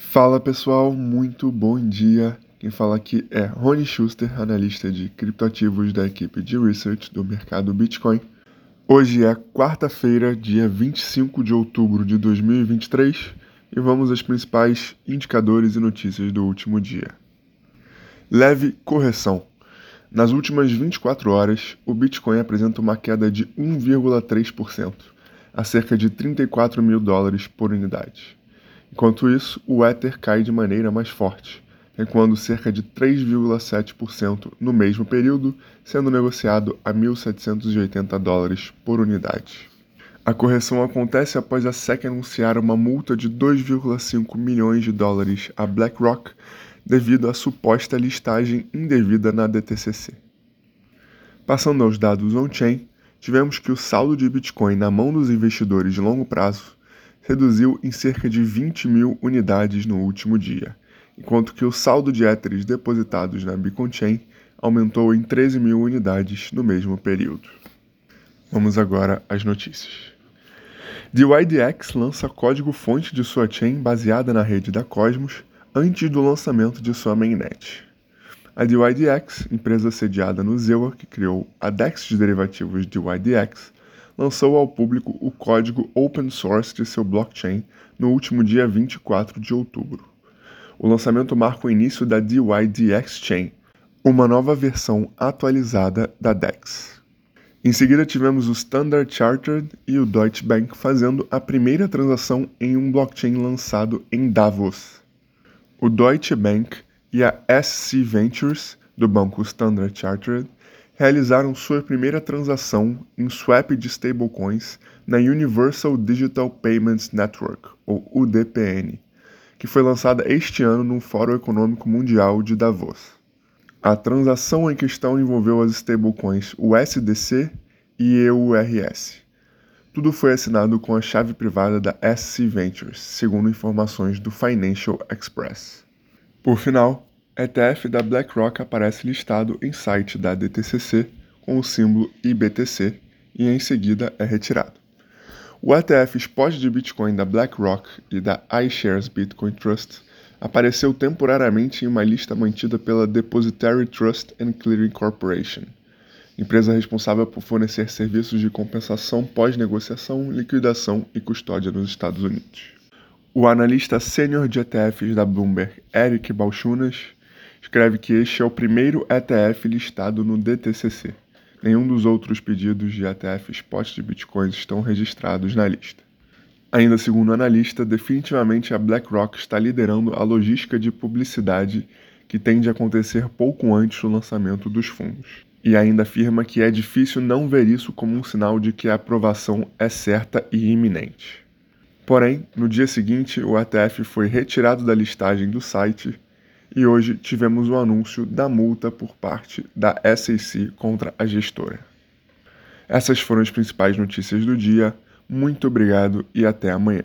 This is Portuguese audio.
Fala pessoal, muito bom dia. Quem fala aqui é Rony Schuster, analista de criptoativos da equipe de research do mercado Bitcoin. Hoje é quarta-feira, dia 25 de outubro de 2023, e vamos aos principais indicadores e notícias do último dia. Leve correção. Nas últimas 24 horas, o Bitcoin apresenta uma queda de 1,3%, a cerca de 34 mil dólares por unidade. Enquanto isso, o Ether cai de maneira mais forte, recuando cerca de 3,7% no mesmo período, sendo negociado a 1.780 dólares por unidade. A correção acontece após a SEC anunciar uma multa de 2,5 milhões de dólares a BlackRock devido à suposta listagem indevida na DTCC. Passando aos dados on-chain, tivemos que o saldo de Bitcoin na mão dos investidores de longo prazo reduziu em cerca de 20 mil unidades no último dia, enquanto que o saldo de Ethereum depositados na Beacon Chain aumentou em 13 mil unidades no mesmo período. Vamos agora às notícias. DYDX lança código-fonte de sua chain baseada na rede da Cosmos antes do lançamento de sua mainnet. A DYDX, empresa sediada no Zewa que criou a DEX de derivativos DYDX, lançou ao público o código open source de seu blockchain no último dia 24 de outubro. O lançamento marca o início da DYDX Chain, uma nova versão atualizada da DEX. Em seguida, tivemos o Standard Chartered e o Deutsche Bank fazendo a primeira transação em um blockchain lançado em Davos. O Deutsche Bank e a SC Ventures, do banco Standard Chartered, realizaram sua primeira transação em swap de stablecoins na Universal Digital Payments Network, ou UDPN, que foi lançada este ano no Fórum Econômico Mundial de Davos. A transação em questão envolveu as stablecoins USDC e EURS. Tudo foi assinado com a chave privada da SC Ventures, segundo informações do Financial Express. Por final, ETF da BlackRock aparece listado em site da DTCC com o símbolo IBTC e em seguida é retirado. O ETF Spot de Bitcoin da BlackRock e da iShares Bitcoin Trust apareceu temporariamente em uma lista mantida pela Depositary Trust and Clearing Corporation, empresa responsável por fornecer serviços de compensação pós-negociação, liquidação e custódia nos Estados Unidos. O analista sênior de ETFs da Bloomberg, Eric Balchunas, escreve que este é o primeiro ETF listado no DTCC. Nenhum dos outros pedidos de ETF spot de bitcoins estão registrados na lista. Ainda segundo o analista, definitivamente a BlackRock está liderando a logística de publicidade que tende a acontecer pouco antes do lançamento dos fundos. E ainda afirma que é difícil não ver isso como um sinal de que a aprovação é certa e iminente. Porém, no dia seguinte, o ETF foi retirado da listagem do site e hoje tivemos o anúncio da multa por parte da SEC contra a gestora. Essas foram as principais notícias do dia. Muito obrigado e até amanhã.